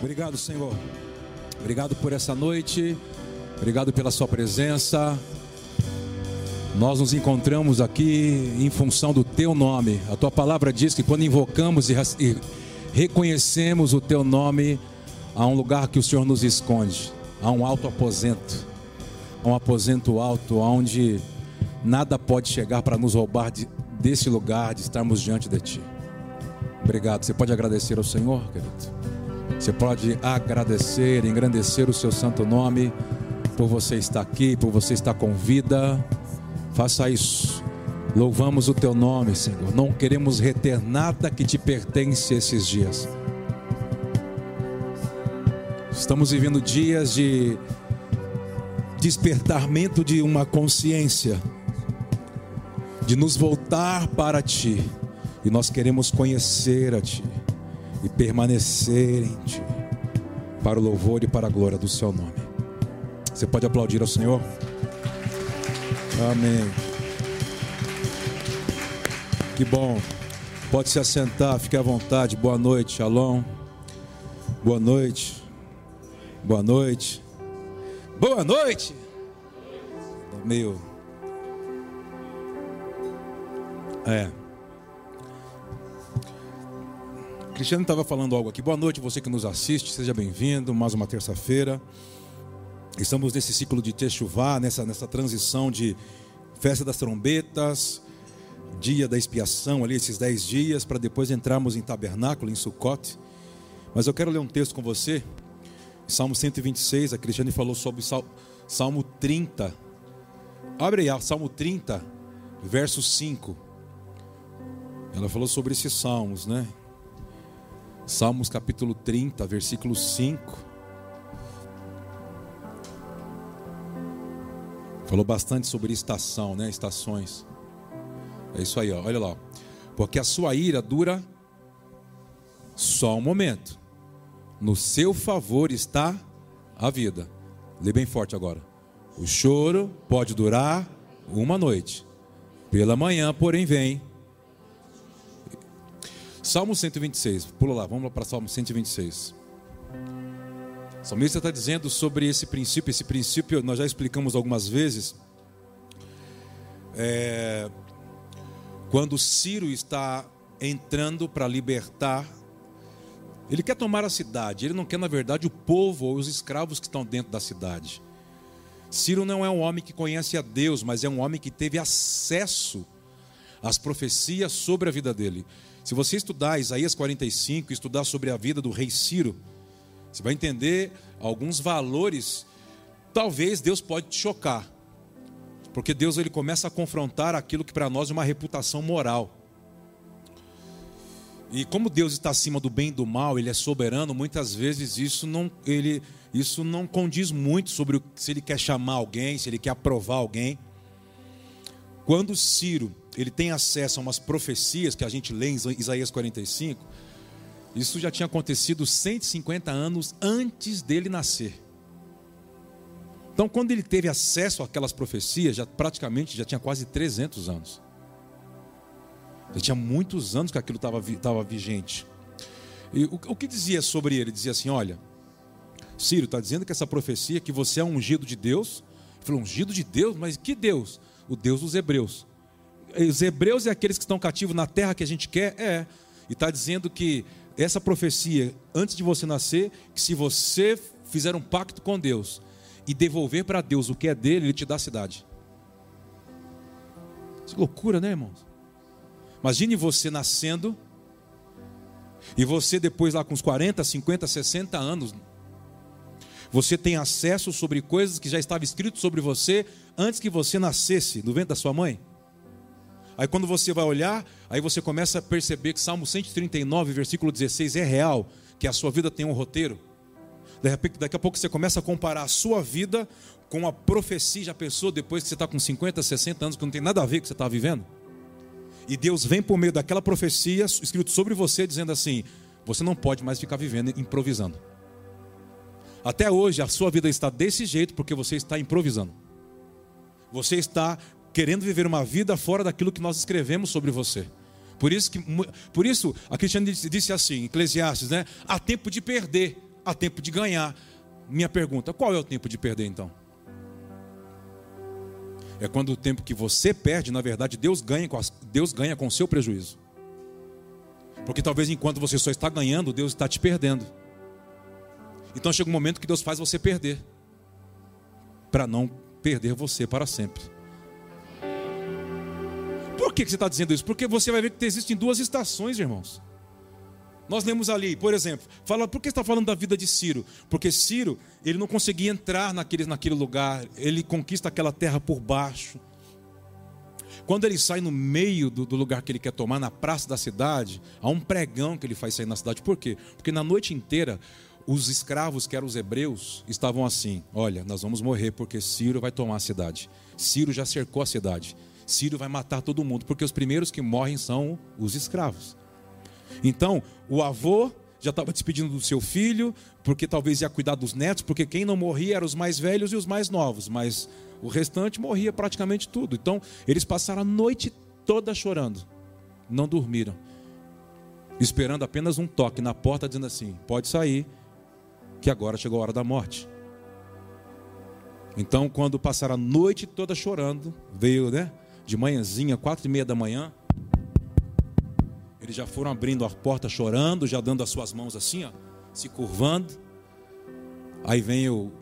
Obrigado, Senhor. Obrigado por essa noite. Obrigado pela Sua presença. Nós nos encontramos aqui em função do Teu nome. A Tua palavra diz que quando invocamos e reconhecemos o Teu nome, há um lugar que o Senhor nos esconde. Há um alto aposento. Há um aposento alto onde nada pode chegar para nos roubar de, desse lugar, de estarmos diante de Ti. Obrigado. Você pode agradecer ao Senhor, querido? Você pode agradecer, engrandecer o seu santo nome por você estar aqui, por você estar com vida. Faça isso. Louvamos o teu nome, Senhor. Não queremos reter nada que te pertence esses dias. Estamos vivendo dias de despertamento de uma consciência, de nos voltar para ti. E nós queremos conhecer a ti e permanecer em Ti, para o louvor e para a glória do Seu nome. Você pode aplaudir ao Senhor? Amém. Que bom. Pode se assentar, fique à vontade. Boa noite, Shalom. Boa noite. Boa noite. Boa noite. Meio. É. Cristiano estava falando algo aqui. Boa noite, você que nos assiste, seja bem-vindo. Mais uma terça-feira. Estamos nesse ciclo de Techuvá, nessa, nessa transição de festa das trombetas, dia da expiação, ali, esses dez dias, para depois entrarmos em tabernáculo, em Sukkot. Mas eu quero ler um texto com você, Salmo 126. A Cristiane falou sobre Salmo 30. Abre aí, Salmo 30, verso 5. Ela falou sobre esses salmos, né? Salmos capítulo 30, versículo 5. Falou bastante sobre estação, né? Estações. É isso aí, ó. olha lá. Porque a sua ira dura só um momento. No seu favor está a vida. Lê bem forte agora. O choro pode durar uma noite. Pela manhã, porém, vem Salmo 126, pula lá, vamos lá para Salmo 126. O salmista está dizendo sobre esse princípio, esse princípio nós já explicamos algumas vezes. É, quando Ciro está entrando para libertar, ele quer tomar a cidade, ele não quer, na verdade, o povo ou os escravos que estão dentro da cidade. Ciro não é um homem que conhece a Deus, mas é um homem que teve acesso às profecias sobre a vida dele. Se você estudar Isaías 45, estudar sobre a vida do rei Ciro, você vai entender alguns valores. Talvez Deus pode te chocar. Porque Deus ele começa a confrontar aquilo que para nós é uma reputação moral. E como Deus está acima do bem e do mal, ele é soberano, muitas vezes isso não ele isso não condiz muito sobre se ele quer chamar alguém, se ele quer aprovar alguém. Quando Ciro ele tem acesso a umas profecias que a gente lê em Isaías 45. Isso já tinha acontecido 150 anos antes dele nascer. Então, quando ele teve acesso àquelas profecias, já praticamente já tinha quase 300 anos. Já tinha muitos anos que aquilo estava vigente. E o, o, que dizia sobre ele? Dizia assim: Olha, Ciro está dizendo que essa profecia, que você é ungido de Deus. Ele falou: Ungido de Deus? Mas que Deus? O Deus dos Hebreus os hebreus e aqueles que estão cativos na terra que a gente quer? É. E está dizendo que essa profecia, antes de você nascer, que se você fizer um pacto com Deus e devolver para Deus o que é dele, ele te dá a cidade. Que loucura, né, irmãos? Imagine você nascendo e você depois lá com uns 40, 50, 60 anos, você tem acesso sobre coisas que já estava escrito sobre você antes que você nascesse no ventre da sua mãe. Aí quando você vai olhar, aí você começa a perceber que Salmo 139, versículo 16 é real, que a sua vida tem um roteiro. Daqui a pouco você começa a comparar a sua vida com a profecia, já pensou depois que você está com 50, 60 anos, que não tem nada a ver com o que você está vivendo? E Deus vem por meio daquela profecia escrito sobre você, dizendo assim: você não pode mais ficar vivendo improvisando. Até hoje a sua vida está desse jeito porque você está improvisando. Você está querendo viver uma vida fora daquilo que nós escrevemos sobre você. Por isso, que, por isso a Cristiane disse assim, Eclesiastes, né? Há tempo de perder, há tempo de ganhar. Minha pergunta: qual é o tempo de perder então? É quando o tempo que você perde, na verdade, Deus ganha com, a, Deus ganha com o seu prejuízo. Porque talvez enquanto você só está ganhando, Deus está te perdendo. Então chega um momento que Deus faz você perder. Para não perder você para sempre. Por que você está dizendo isso? Porque você vai ver que existem duas estações, irmãos. Nós lemos ali, por exemplo, fala, por que está falando da vida de Ciro? Porque Ciro, ele não conseguia entrar naquele, naquele lugar, ele conquista aquela terra por baixo. Quando ele sai no meio do, do, lugar que ele quer tomar, na praça da cidade, há um pregão que ele faz sair na cidade. Por quê? Porque na noite inteira, os escravos, que eram os hebreus, estavam assim: olha, nós vamos morrer porque Ciro vai tomar a cidade. Ciro já cercou a cidade. Ciro vai matar todo mundo, porque os primeiros que morrem são os escravos. Então, o avô já estava despedindo do seu filho, porque talvez ia cuidar dos netos, porque quem não morria eram os mais velhos e os mais novos, mas o restante morria praticamente tudo. Então, eles passaram a noite toda chorando, não dormiram, esperando apenas um toque na porta, dizendo assim: pode sair, que agora chegou a hora da morte. Então, quando passaram a noite toda chorando, veio, né, de manhãzinha, quatro e meia da manhã, eles já foram abrindo a porta chorando, já dando as suas mãos assim, ó, se curvando. Aí vem o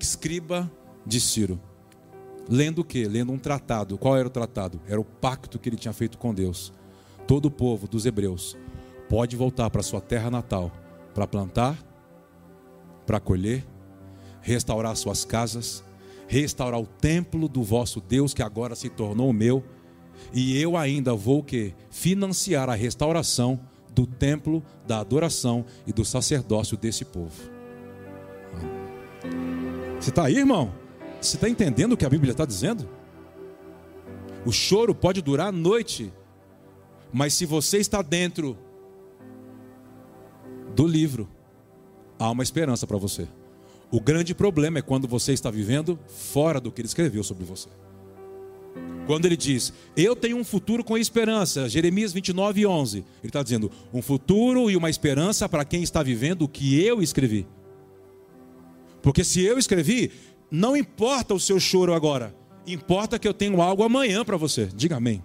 escriba de Ciro. Lendo o quê? Lendo um tratado. Qual era o tratado? Era o pacto que ele tinha feito com Deus. Todo o povo dos hebreus pode voltar para sua terra natal para plantar, para colher, restaurar suas casas, restaurar o templo do vosso Deus que agora se tornou meu e eu ainda vou que financiar a restauração do templo, da adoração e do sacerdócio desse povo. Você está aí, irmão? Você está entendendo o que a Bíblia está dizendo? O choro pode durar a noite, mas se você está dentro do livro, há uma esperança para você. O grande problema é quando você está vivendo fora do que ele escreveu sobre você. Quando ele diz, eu tenho um futuro com esperança, Jeremias 29, 11. Ele está dizendo, um futuro e uma esperança para quem está vivendo o que eu escrevi. Porque se eu escrevi, não importa o seu choro agora, importa que eu tenho algo amanhã para você. Diga amém.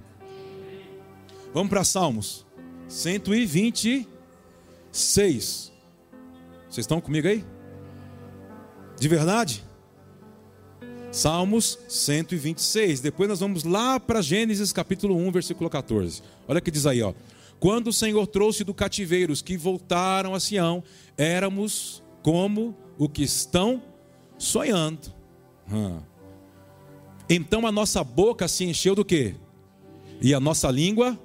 Vamos para Salmos 126. Vocês estão comigo aí? De verdade? Salmos 126. Depois nós vamos lá para Gênesis capítulo 1, versículo 14. Olha que diz aí, ó. Quando o Senhor trouxe do cativeiro os que voltaram a Sião, éramos como o que estão sonhando. Hum. Então a nossa boca se encheu do quê? E a nossa língua?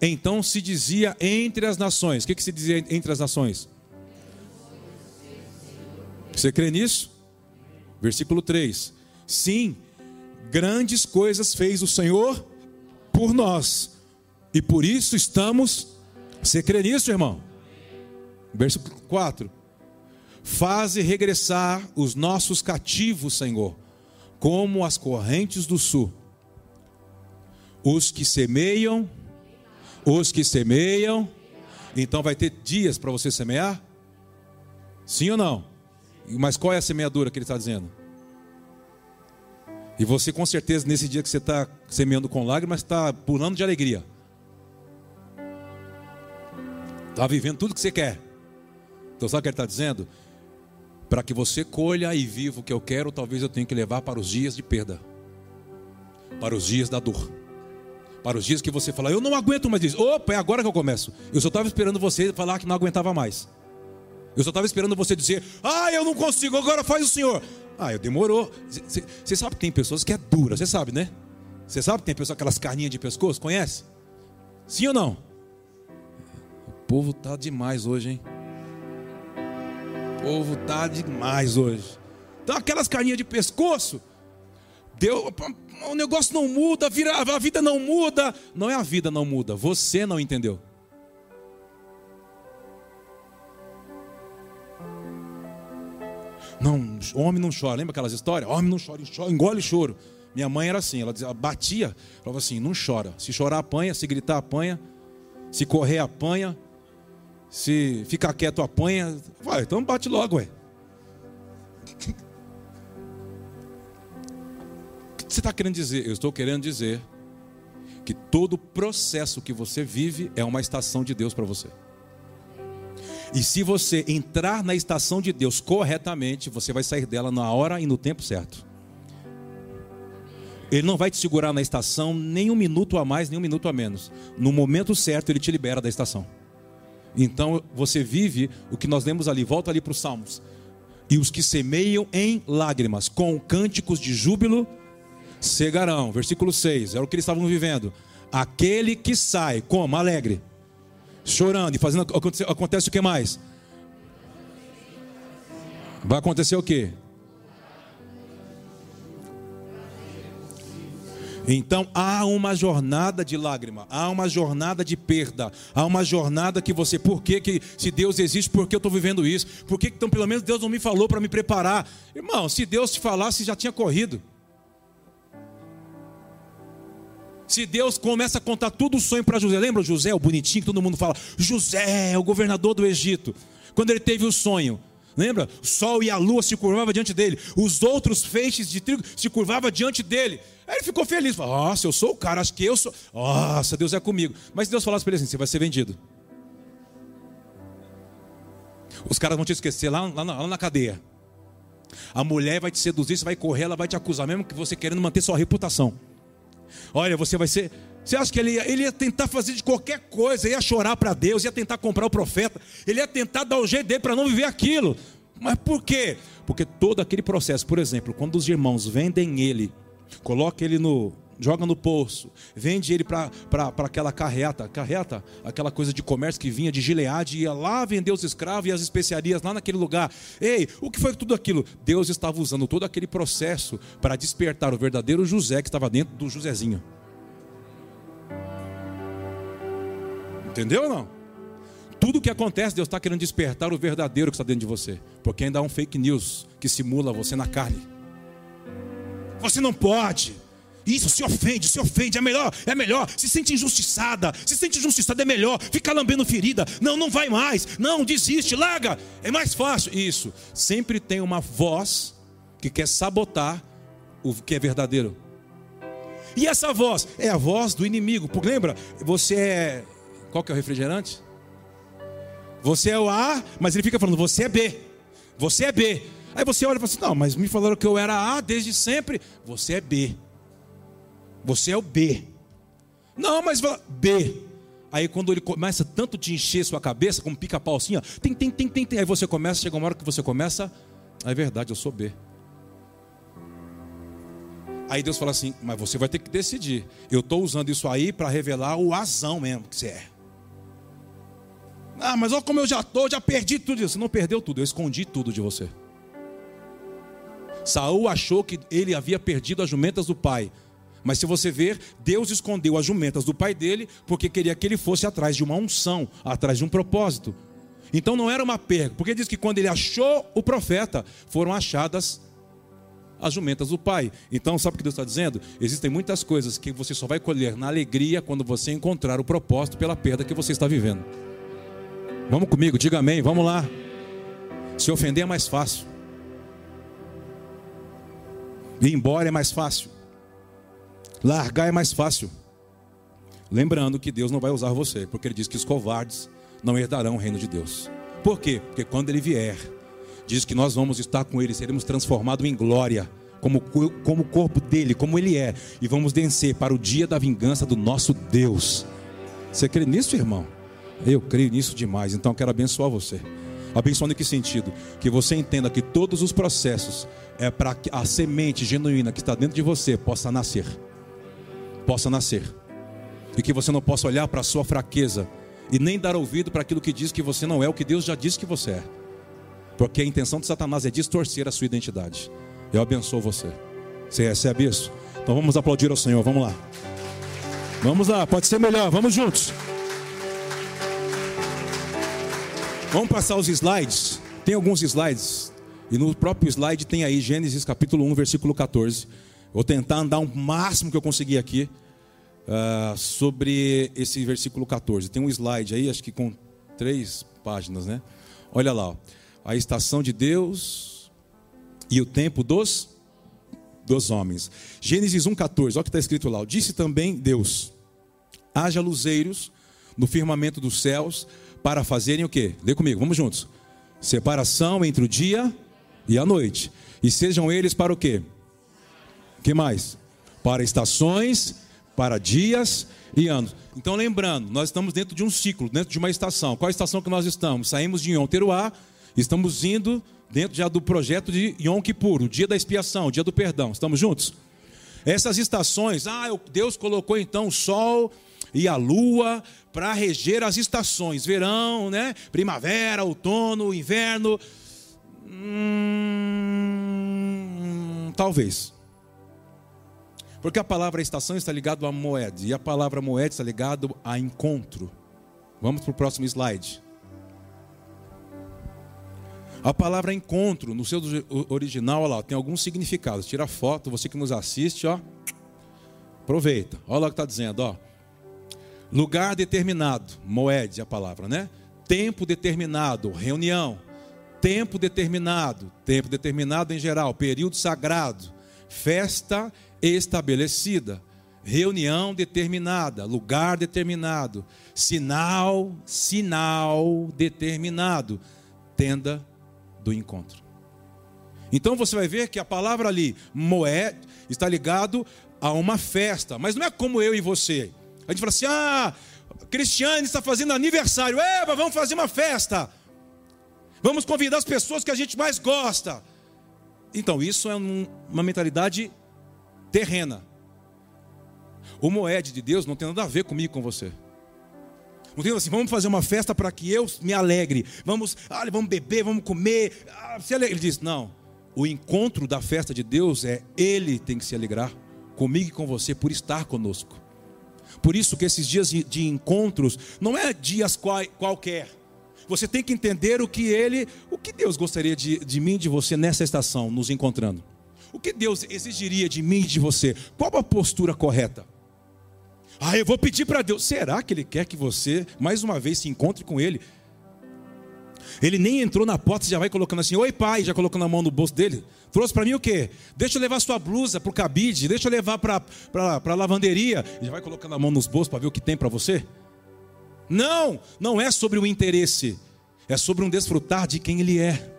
Então se dizia entre as nações. O que, que se dizia entre as nações? Você crê nisso? Versículo 3: Sim, grandes coisas fez o Senhor por nós, e por isso estamos. Você crê nisso, irmão? Versículo 4: Faze regressar os nossos cativos, Senhor, como as correntes do sul. Os que semeiam, os que semeiam, então vai ter dias para você semear? Sim ou não? Mas qual é a semeadura que ele está dizendo? E você, com certeza, nesse dia que você está semeando com lágrimas, está pulando de alegria. Está vivendo tudo que você quer. Então, sabe o que ele está dizendo? Para que você colha e viva o que eu quero, talvez eu tenha que levar para os dias de perda, para os dias da dor, para os dias que você fala, eu não aguento mais isso. Opa, é agora que eu começo. Eu só estava esperando você falar que não aguentava mais. Eu só estava esperando você dizer: Ah, eu não consigo, agora faz o senhor. Ah, eu demorou. Você sabe que tem pessoas que é dura, você sabe, né? Você sabe que tem pessoas aquelas carninhas de pescoço, conhece? Sim ou não? O povo tá demais hoje, hein? O povo tá demais hoje. Então aquelas carninhas de pescoço, deu, o negócio não muda, a vida não muda. Não é a vida não muda, você não entendeu. Não, homem não chora. Lembra aquelas histórias? Homem não chora, engole choro. Minha mãe era assim, ela, dizia, batia, falava assim: não chora. Se chorar, apanha. Se gritar, apanha. Se correr, apanha. Se ficar quieto apanha, vai, então bate logo, ué. O que você está querendo dizer? Eu estou querendo dizer que todo processo que você vive é uma estação de Deus para você. E se você entrar na estação de Deus corretamente, você vai sair dela na hora e no tempo certo. Ele não vai te segurar na estação nem um minuto a mais, nem um minuto a menos. No momento certo, ele te libera da estação. Então você vive o que nós lemos ali, volta ali para os Salmos. E os que semeiam em lágrimas, com cânticos de júbilo, cegarão. Versículo 6, era o que eles estavam vivendo. Aquele que sai, como? Alegre, chorando e fazendo. Acontece, acontece o que mais? Vai acontecer o que? Então há uma jornada de lágrima, há uma jornada de perda, há uma jornada que você, por que, que se Deus existe, por que eu estou vivendo isso? Por que então pelo menos Deus não me falou para me preparar? Irmão, se Deus te falasse, já tinha corrido. Se Deus começa a contar tudo o sonho para José, lembra José, o bonitinho que todo mundo fala? José, o governador do Egito, quando ele teve o sonho, lembra? O sol e a lua se curvavam diante dele, os outros feixes de trigo se curvavam diante dele. Aí ele ficou feliz, falou: Nossa, eu sou o cara, acho que eu sou. Nossa, Deus é comigo. Mas se Deus falasse para ele assim: Você vai ser vendido. Os caras vão te esquecer lá, lá, lá na cadeia. A mulher vai te seduzir, você vai correr, ela vai te acusar, mesmo que você querendo manter sua reputação. Olha, você vai ser. Você acha que ele ia, ele ia tentar fazer de qualquer coisa, ia chorar para Deus, ia tentar comprar o profeta, ele ia tentar dar o jeito dele para não viver aquilo. Mas por quê? Porque todo aquele processo, por exemplo, quando os irmãos vendem ele coloca ele no. Joga no poço, vende ele para aquela carreta, carreta, aquela coisa de comércio que vinha de Gileade, ia lá vender os escravos e as especiarias lá naquele lugar. Ei, o que foi tudo aquilo? Deus estava usando todo aquele processo para despertar o verdadeiro José que estava dentro do Josézinho. Entendeu ou não? Tudo que acontece, Deus está querendo despertar o verdadeiro que está dentro de você. Porque ainda há um fake news que simula você na carne. Você não pode. Isso se ofende, se ofende, é melhor, é melhor. Se sente injustiçada, se sente injustiçada é melhor. Fica lambendo ferida. Não, não vai mais. Não, desiste, larga. É mais fácil. Isso. Sempre tem uma voz que quer sabotar o que é verdadeiro. E essa voz é a voz do inimigo. Porque lembra, você é. Qual que é o refrigerante? Você é o A, mas ele fica falando, você é B. Você é B. Aí você olha e fala assim: não, mas me falaram que eu era A desde sempre. Você é B. Você é o B. Não, mas B. Aí quando ele começa tanto te encher sua cabeça, como pica-pau assim, ó, tem, tem, tem, tem, tem. Aí você começa, chega uma hora que você começa, é verdade, eu sou B. Aí Deus fala assim, mas você vai ter que decidir. Eu estou usando isso aí para revelar o azão mesmo que você é. Ah, mas olha como eu já estou, já perdi tudo. Você não perdeu tudo, eu escondi tudo de você. Saul achou que ele havia perdido as jumentas do pai. Mas se você ver, Deus escondeu as jumentas do pai dele porque queria que ele fosse atrás de uma unção, atrás de um propósito. Então não era uma perda, porque diz que quando ele achou o profeta, foram achadas as jumentas do pai. Então, sabe o que Deus está dizendo? Existem muitas coisas que você só vai colher na alegria quando você encontrar o propósito pela perda que você está vivendo. Vamos comigo, diga amém, vamos lá. Se ofender é mais fácil. Ir embora é mais fácil. Largar é mais fácil. Lembrando que Deus não vai usar você, porque Ele diz que os covardes não herdarão o reino de Deus. Por quê? Porque quando Ele vier, diz que nós vamos estar com Ele, seremos transformados em glória, como, como o corpo dele, como Ele é, e vamos vencer para o dia da vingança do nosso Deus. Você crê nisso, irmão? Eu creio nisso demais, então quero abençoar você. Abençoando em que sentido? Que você entenda que todos os processos é para que a semente genuína que está dentro de você possa nascer. Possa nascer. E que você não possa olhar para a sua fraqueza e nem dar ouvido para aquilo que diz que você não é o que Deus já disse que você é. Porque a intenção de Satanás é distorcer a sua identidade. Eu abençoo você. Você recebe isso? Então vamos aplaudir ao Senhor, vamos lá. Vamos lá, pode ser melhor, vamos juntos. Vamos passar os slides. Tem alguns slides e no próprio slide tem aí Gênesis capítulo 1, versículo 14. Vou tentar andar o máximo que eu conseguir aqui uh, sobre esse versículo 14. Tem um slide aí, acho que com três páginas, né? Olha lá, ó. a estação de Deus e o tempo dos dos homens. Gênesis 1:14, olha o que está escrito lá. Disse também Deus: haja luzeiros no firmamento dos céus para fazerem o quê? Lê comigo, vamos juntos. Separação entre o dia e a noite. E sejam eles para o quê? Que mais? Para estações, para dias e anos. Então, lembrando, nós estamos dentro de um ciclo, dentro de uma estação. Qual estação que nós estamos? Saímos de Yom Teruá, estamos indo dentro já do projeto de Yom Kippur, o dia da expiação, o dia do perdão. Estamos juntos? Essas estações, ah, Deus colocou então o sol e a lua para reger as estações, verão, né? Primavera, outono, inverno. Hum, talvez. Porque a palavra estação está ligada a moed, e a palavra moed está ligada a encontro. Vamos para o próximo slide. A palavra encontro, no seu original, olha lá, tem alguns significados. Tira foto, você que nos assiste, ó. Aproveita. Olha lá o que está dizendo, ó. Lugar determinado, moed a palavra, né? Tempo determinado, reunião. Tempo determinado, tempo determinado em geral, período sagrado, festa estabelecida, reunião determinada, lugar determinado, sinal, sinal determinado, tenda do encontro. Então você vai ver que a palavra ali, moed, está ligado a uma festa, mas não é como eu e você. A gente fala assim: ah, Cristiane está fazendo aniversário, Eva, vamos fazer uma festa. Vamos convidar as pessoas que a gente mais gosta. Então, isso é um, uma mentalidade terrena. O moed de Deus não tem nada a ver comigo com você. Não tem assim, vamos fazer uma festa para que eu me alegre. Vamos, ah, vamos beber, vamos comer. Ah, se Ele diz: não. O encontro da festa de Deus é Ele tem que se alegrar comigo e com você por estar conosco. Por isso que esses dias de encontros não é dias qual, qualquer. Você tem que entender o que Ele, o que Deus gostaria de, de mim, de você nessa estação, nos encontrando. O que Deus exigiria de mim e de você? Qual a postura correta? Ah, eu vou pedir para Deus. Será que Ele quer que você, mais uma vez, se encontre com Ele? Ele nem entrou na porta e já vai colocando assim: Oi, pai, já colocando a mão no bolso dele. Trouxe para mim o quê? Deixa eu levar sua blusa para o cabide, deixa eu levar para a lavanderia. Já vai colocando a mão nos bolsos para ver o que tem para você? Não, não é sobre o interesse, é sobre um desfrutar de quem Ele é.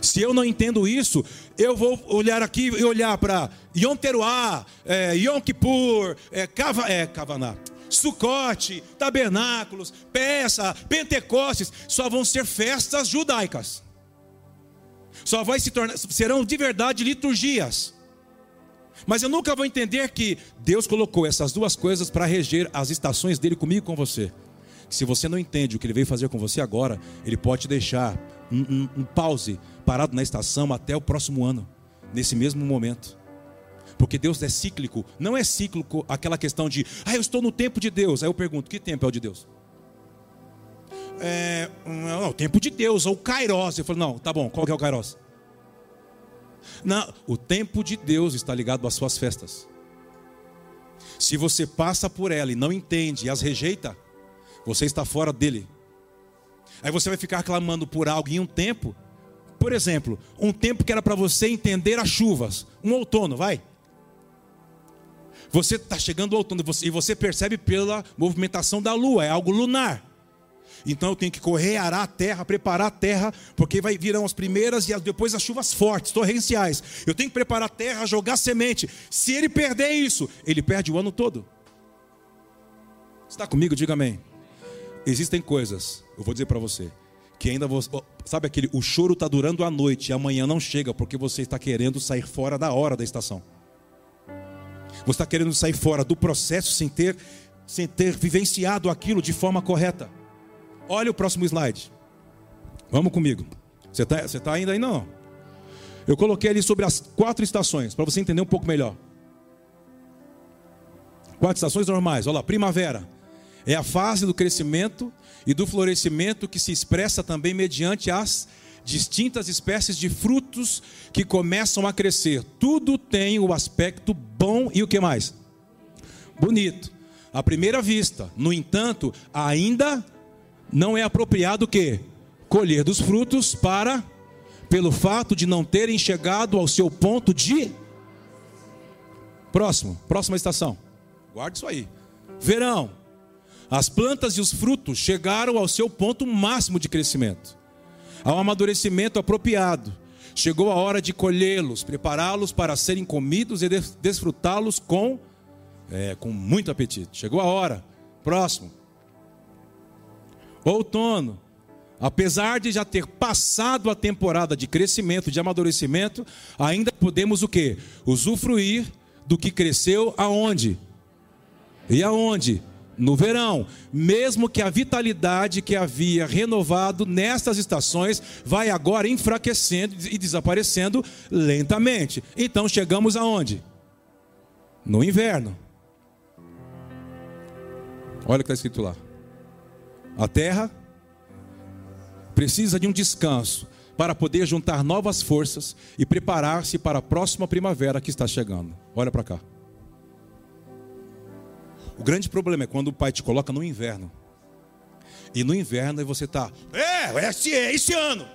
Se eu não entendo isso, eu vou olhar aqui e olhar para Yom Teruah, é, Yom Kippur, é, é, Kavaná, Sucote, Tabernáculos, Peça, Pentecostes, só vão ser festas judaicas. Só vai se tornar, serão de verdade liturgias. Mas eu nunca vou entender que Deus colocou essas duas coisas para reger as estações dele comigo e com você. Se você não entende o que ele veio fazer com você agora, ele pode te deixar um, um, um pause parado na estação até o próximo ano, nesse mesmo momento. Porque Deus é cíclico, não é cíclico aquela questão de, ah, eu estou no tempo de Deus. Aí eu pergunto, que tempo é o de Deus? É, não, o tempo de Deus, ou o Kairos. Eu falo, não, tá bom, qual que é o Kairos? Não, o tempo de Deus está ligado às suas festas. Se você passa por ela e não entende e as rejeita, você está fora dele. Aí você vai ficar clamando por algo em um tempo. Por exemplo, um tempo que era para você entender as chuvas, um outono, vai. Você está chegando ao outono e você percebe pela movimentação da lua, é algo lunar. Então eu tenho que correr, arar a terra, preparar a terra, porque vai virão as primeiras e depois as chuvas fortes, torrenciais. Eu tenho que preparar a terra, jogar semente. Se ele perder isso, ele perde o ano todo. Está comigo? Diga amém. Existem coisas, eu vou dizer para você, que ainda você, sabe aquele, o choro está durando a noite e amanhã não chega porque você está querendo sair fora da hora da estação. Você está querendo sair fora do processo sem ter, sem ter vivenciado aquilo de forma correta. Olha o próximo slide. Vamos comigo. Você está tá ainda aí? Não. Eu coloquei ali sobre as quatro estações, para você entender um pouco melhor. Quatro estações normais. Olha lá, primavera. É a fase do crescimento e do florescimento que se expressa também mediante as distintas espécies de frutos que começam a crescer. Tudo tem o aspecto bom e o que mais? Bonito. À primeira vista, no entanto, ainda não é apropriado o quê? Colher dos frutos para pelo fato de não terem chegado ao seu ponto de Próximo, próxima estação. Guarde isso aí. Verão. As plantas e os frutos chegaram ao seu ponto máximo de crescimento, ao amadurecimento apropriado. Chegou a hora de colhê-los, prepará-los para serem comidos e desfrutá-los com, é, com muito apetite. Chegou a hora. Próximo. Outono. Apesar de já ter passado a temporada de crescimento, de amadurecimento, ainda podemos o que? Usufruir do que cresceu aonde? E aonde? No verão. Mesmo que a vitalidade que havia renovado nestas estações vai agora enfraquecendo e desaparecendo lentamente. Então chegamos aonde? No inverno. Olha o que está escrito lá. A terra precisa de um descanso para poder juntar novas forças e preparar-se para a próxima primavera que está chegando. Olha para cá. O grande problema é quando o pai te coloca no inverno. E no inverno você está, é, é esse, é esse ano.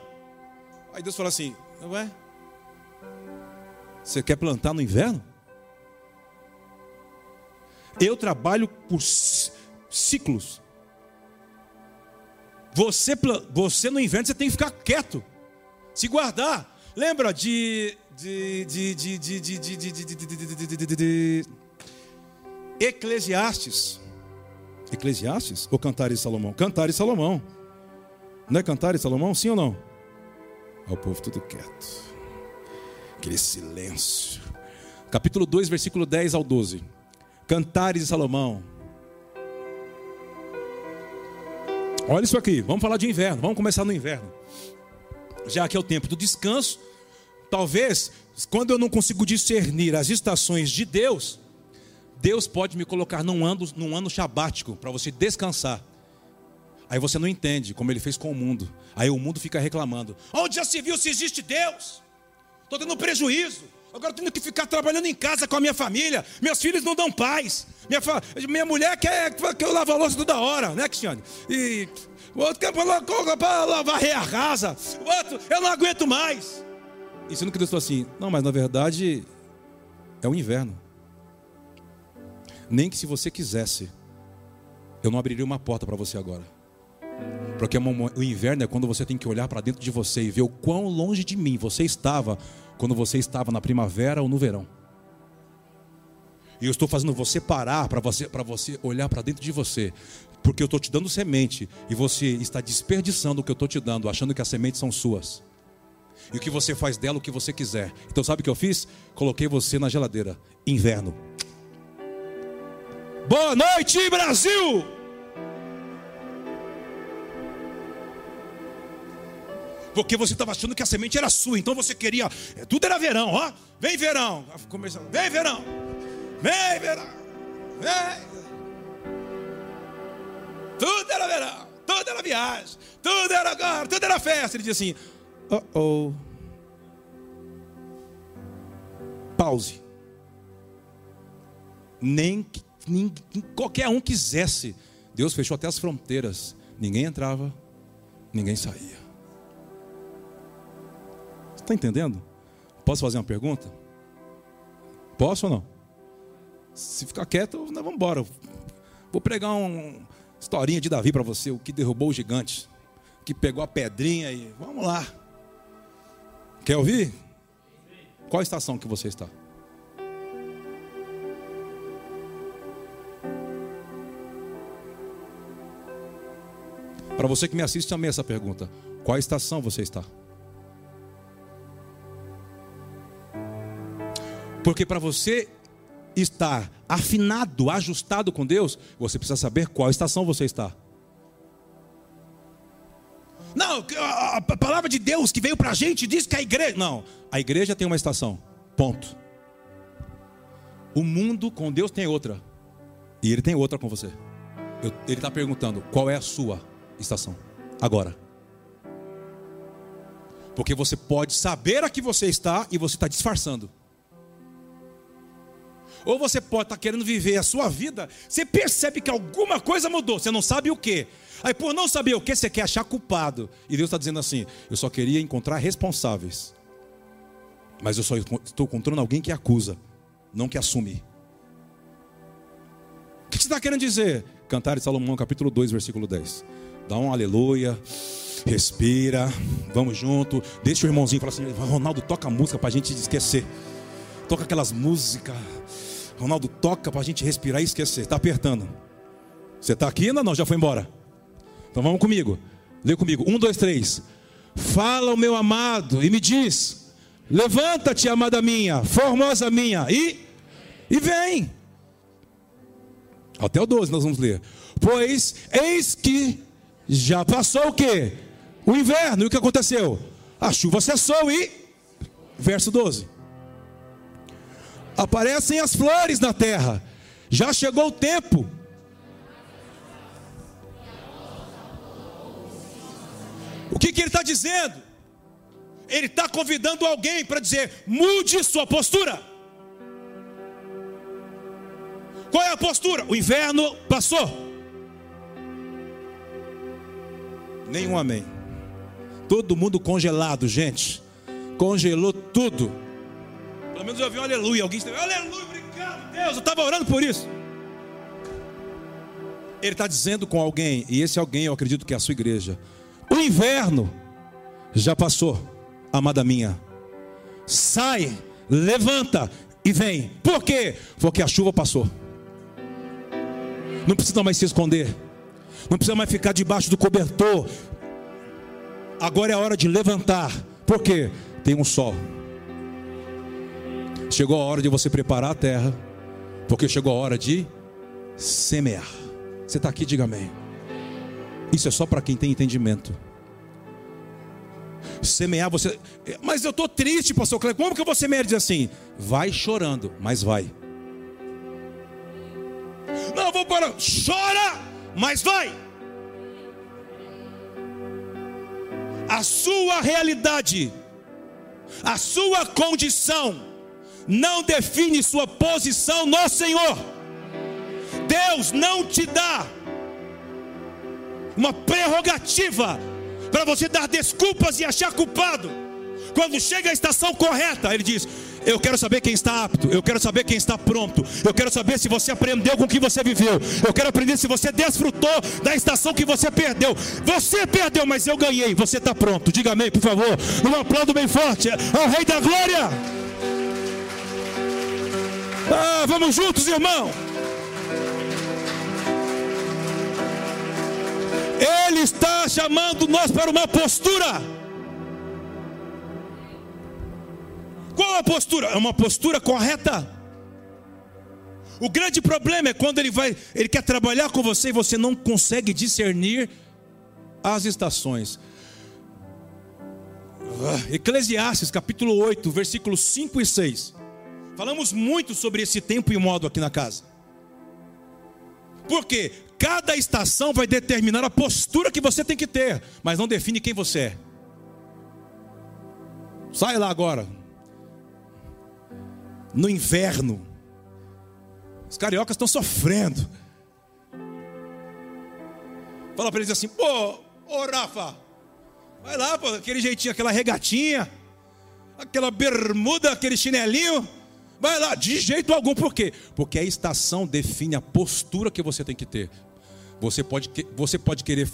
Aí Deus fala assim: Ué, você quer plantar no inverno? Eu trabalho por ciclos. Você, você no inverno você tem que ficar quieto, se guardar. Lembra de Eclesiastes. Eclesiastes ou Cantares de Salomão? Cantares de Salomão. Não é Cantares de Salomão? Sim ou não? O povo tudo quieto. Aquele silêncio. Capítulo 2, versículo 10 ao 12. Cantares de Salomão. Olha isso aqui, vamos falar de inverno, vamos começar no inverno. Já que é o tempo do descanso, talvez, quando eu não consigo discernir as estações de Deus, Deus pode me colocar num ano, num ano sabático para você descansar. Aí você não entende como ele fez com o mundo. Aí o mundo fica reclamando: onde já se viu se existe Deus? Estou tendo prejuízo. Agora tenho que ficar trabalhando em casa com a minha família. Meus filhos não dão paz. Minha, fa... minha mulher quer que eu lave a louça toda hora, né, Cristiane? E o outro quer para lavar a casa. O outro, eu não aguento mais. E sendo que Deus falou assim: não, mas na verdade é o inverno. Nem que se você quisesse, eu não abriria uma porta para você agora. Porque o inverno é quando você tem que olhar para dentro de você e ver o quão longe de mim você estava quando você estava na primavera ou no verão. E eu estou fazendo você parar para você, você olhar para dentro de você, porque eu estou te dando semente e você está desperdiçando o que eu estou te dando, achando que as sementes são suas. E o que você faz dela o que você quiser. Então sabe o que eu fiz? Coloquei você na geladeira. Inverno. Boa noite, Brasil! Porque você estava achando que a semente era sua, então você queria. É, tudo era verão, ó. Vem verão. Começando, vem verão. Vem verão. Vem. Tudo era verão. Tudo era viagem. Tudo era agora. Tudo era festa. Ele dizia assim: Oh oh. Pause. Nem, nem qualquer um quisesse. Deus fechou até as fronteiras. Ninguém entrava, ninguém saía. Está entendendo? Posso fazer uma pergunta? Posso ou não? Se ficar quieto, nós vamos embora. Vou pregar uma historinha de Davi para você, o que derrubou o gigante, que pegou a pedrinha e vamos lá. Quer ouvir? Qual estação que você está? Para você que me assiste também essa pergunta: qual estação você está? Porque para você estar afinado, ajustado com Deus, você precisa saber qual estação você está. Não, a palavra de Deus que veio para a gente diz que a igreja. Não, a igreja tem uma estação. Ponto. O mundo com Deus tem outra. E Ele tem outra com você. ele está perguntando: qual é a sua estação? Agora. Porque você pode saber a que você está e você está disfarçando. Ou você pode estar tá querendo viver a sua vida, você percebe que alguma coisa mudou, você não sabe o que. Aí, por não saber o que, você quer achar culpado. E Deus está dizendo assim: eu só queria encontrar responsáveis. Mas eu só estou encontrando alguém que acusa, não que assume. O que você está querendo dizer? Cantar de Salomão, capítulo 2, versículo 10. Dá um aleluia, respira, vamos junto. Deixa o irmãozinho falar assim: Ronaldo, toca música para a gente esquecer. Toca aquelas músicas. Ronaldo, toca para a gente respirar e esquecer. Está apertando. Você está aqui ainda não? Já foi embora? Então vamos comigo. Lê comigo. Um, dois, três. Fala o meu amado e me diz: Levanta-te, amada minha, formosa minha, e, e vem. Até o 12 nós vamos ler. Pois eis que já passou o que? O inverno. E o que aconteceu? A chuva cessou e. Verso 12. Aparecem as flores na terra. Já chegou o tempo. O que, que ele está dizendo? Ele está convidando alguém para dizer: mude sua postura. Qual é a postura? O inverno passou. Nenhum amém. Todo mundo congelado, gente. Congelou tudo. Pelo menos eu ouvi um aleluia. Alguém está aleluia, obrigado, Deus. Eu estava orando por isso. Ele está dizendo com alguém, e esse alguém eu acredito que é a sua igreja. O inverno já passou, amada minha. Sai, levanta e vem. Por quê? Porque a chuva passou. Não precisa mais se esconder. Não precisa mais ficar debaixo do cobertor. Agora é a hora de levantar. Por quê? Tem um sol. Chegou a hora de você preparar a terra. Porque chegou a hora de semear. Você está aqui, diga amém. Isso é só para quem tem entendimento. Semear você. Mas eu estou triste, pastor Cleber. Como que eu vou semear? Diz assim: vai chorando, mas vai. Não, vou para. Chora, mas vai. A sua realidade, a sua condição, não define sua posição no Senhor. Deus não te dá uma prerrogativa para você dar desculpas e achar culpado. Quando chega a estação correta, ele diz: Eu quero saber quem está apto, eu quero saber quem está pronto, eu quero saber se você aprendeu com o que você viveu, eu quero aprender se você desfrutou da estação que você perdeu. Você perdeu, mas eu ganhei, você está pronto. Diga amém, por favor. Um aplauso bem forte ao Rei da Glória. Ah, vamos juntos, irmão. Ele está chamando nós para uma postura. Qual a postura? É uma postura correta. O grande problema é quando ele vai, ele quer trabalhar com você e você não consegue discernir as estações. Ah, Eclesiastes capítulo 8, versículos 5 e 6. Falamos muito sobre esse tempo e modo aqui na casa. Porque cada estação vai determinar a postura que você tem que ter, mas não define quem você é. Sai lá agora. No inverno, os cariocas estão sofrendo. Fala para eles assim: pô, ô Rafa, vai lá, pô, aquele jeitinho, aquela regatinha, aquela bermuda, aquele chinelinho. Vai lá, de jeito algum, por quê? Porque a estação define a postura que você tem que ter. Você pode, você pode querer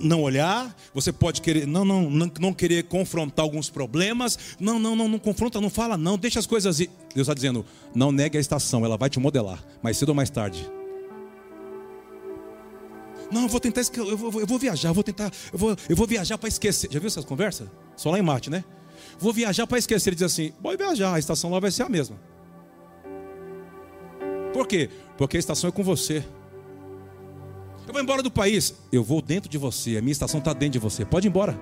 não olhar, você pode querer não, não, não, não querer confrontar alguns problemas. Não, não, não, não confronta, não fala, não, deixa as coisas. Deus está dizendo, não negue a estação, ela vai te modelar, mais cedo ou mais tarde. Não, eu vou tentar, eu vou, eu vou viajar, eu vou tentar, eu vou, eu vou viajar para esquecer. Já viu essas conversas? Só lá em Marte, né? Vou viajar para esquecer. Ele diz assim: pode viajar, a estação lá vai ser a mesma. Por quê? Porque a estação é com você. Eu vou embora do país. Eu vou dentro de você. A minha estação está dentro de você. Pode ir embora.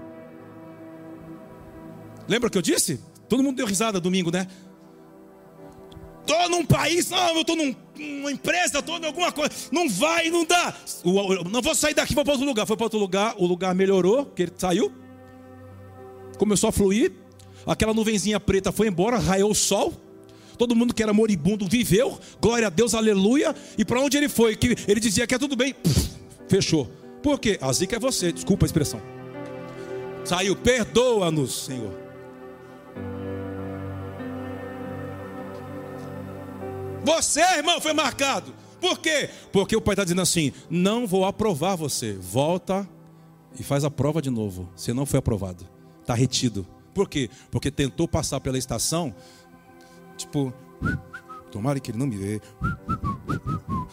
Lembra que eu disse? Todo mundo deu risada domingo, né? Estou num país, não, eu estou num, numa empresa, estou em alguma coisa. Não vai, não dá. Não vou sair daqui, vou para outro lugar. Foi para outro lugar, o lugar melhorou, que ele saiu. Começou a fluir. Aquela nuvenzinha preta foi embora, raiou o sol. Todo mundo que era moribundo viveu. Glória a Deus, aleluia. E para onde ele foi? Que ele dizia que é tudo bem. Puf, fechou. Por quê? A zica é você, desculpa a expressão. Saiu, perdoa-nos, Senhor. Você, irmão, foi marcado. Por quê? Porque o pai está dizendo assim: não vou aprovar você. Volta e faz a prova de novo. Você não foi aprovado. Está retido. Por quê? Porque tentou passar pela estação, tipo, tomara que ele não me vê.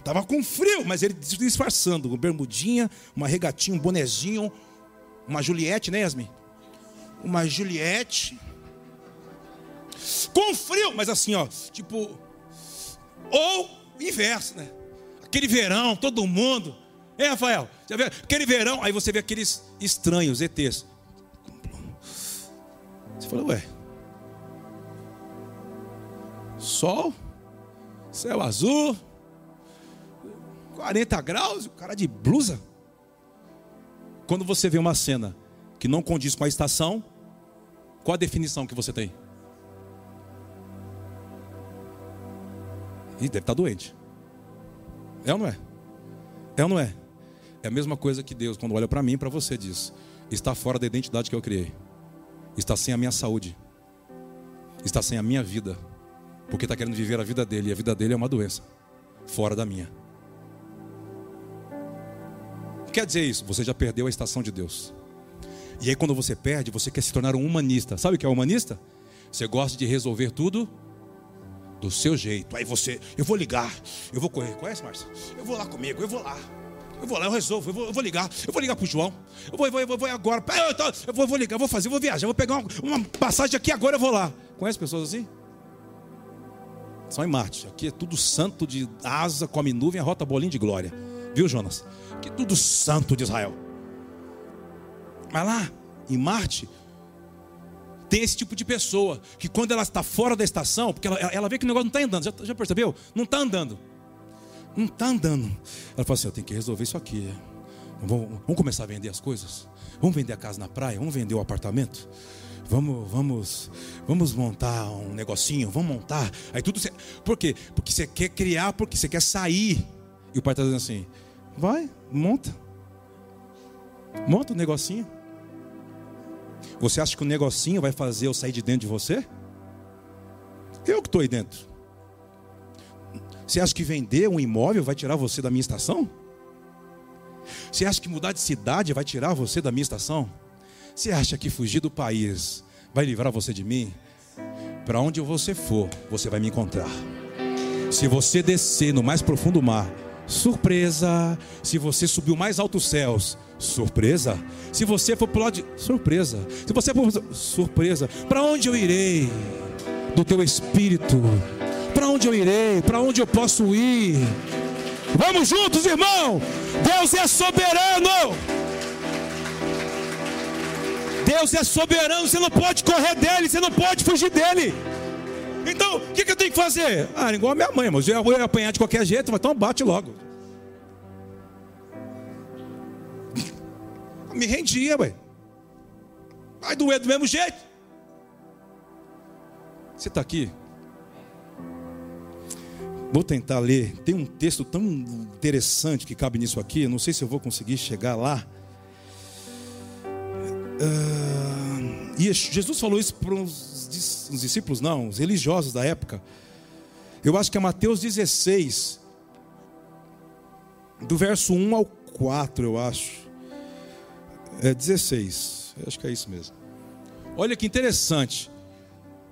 Tava com frio, mas ele disfarçando, uma bermudinha, uma regatinha, um bonezinho, uma Juliette, né, Yasmin? Uma Juliette. Com frio, mas assim, ó, tipo, ou inverso, né? Aquele verão, todo mundo. É, Rafael? Aquele verão, aí você vê aqueles estranhos, ETs. Você fala, ué. Sol, céu azul, 40 graus, o cara de blusa. Quando você vê uma cena que não condiz com a estação, qual a definição que você tem? Ih, deve estar doente. É ou não é? É ou não é? É a mesma coisa que Deus, quando olha para mim e para você, diz: está fora da identidade que eu criei, está sem a minha saúde, está sem a minha vida, porque está querendo viver a vida dele, e a vida dele é uma doença, fora da minha. Quer dizer isso? Você já perdeu a estação de Deus. E aí, quando você perde, você quer se tornar um humanista. Sabe o que é humanista? Você gosta de resolver tudo do seu jeito. Aí você, eu vou ligar, eu vou correr. Conhece, Márcio? Eu vou lá comigo, eu vou lá. Eu vou lá, eu resolvo, eu vou, eu vou ligar, eu vou ligar pro João. Eu vou, eu vou, eu vou agora. Eu vou, eu vou ligar, eu vou fazer, eu vou viajar, eu vou pegar uma, uma passagem aqui agora, eu vou lá. Conhece pessoas assim? Só em Marte. Aqui é tudo santo de asa, come nuvem, rota bolinho de glória. Viu, Jonas? Aqui é tudo santo de Israel. Mas lá, em Marte, tem esse tipo de pessoa que quando ela está fora da estação, porque ela, ela vê que o negócio não está andando, já, já percebeu? Não está andando. Não está andando. Ela fala assim: eu tenho que resolver isso aqui. Vamos, vamos começar a vender as coisas? Vamos vender a casa na praia? Vamos vender o apartamento? Vamos, vamos, vamos montar um negocinho, vamos montar. Aí tudo. Por quê? Porque você quer criar, porque você quer sair. E o pai está dizendo assim: vai, monta. Monta um negocinho. Você acha que o negocinho vai fazer eu sair de dentro de você? Eu que estou aí dentro. Você acha que vender um imóvel vai tirar você da minha estação? Você acha que mudar de cidade vai tirar você da minha estação? Você acha que fugir do país vai livrar você de mim? Para onde você for, você vai me encontrar. Se você descer no mais profundo mar, surpresa. Se você subir o mais altos céus, surpresa. Se você for para lado de surpresa. Se você for surpresa, para onde eu irei? Do teu espírito. Para onde eu irei? Para onde eu posso ir? Vamos juntos, irmão. Deus é soberano. Deus é soberano, você não pode correr dele, você não pode fugir dele. Então, o que, que, eu tenho que fazer? Ah, igual a minha mãe, mas eu vou apanhar de qualquer jeito, então bate logo. Me rendia, ué. Vai doer do mesmo jeito. Você está aqui? Vou tentar ler. Tem um texto tão interessante que cabe nisso aqui. Não sei se eu vou conseguir chegar lá. Uh, e Jesus falou isso para os, os discípulos, não, os religiosos da época. Eu acho que é Mateus 16, do verso 1 ao 4, eu acho. É 16, eu acho que é isso mesmo. Olha que interessante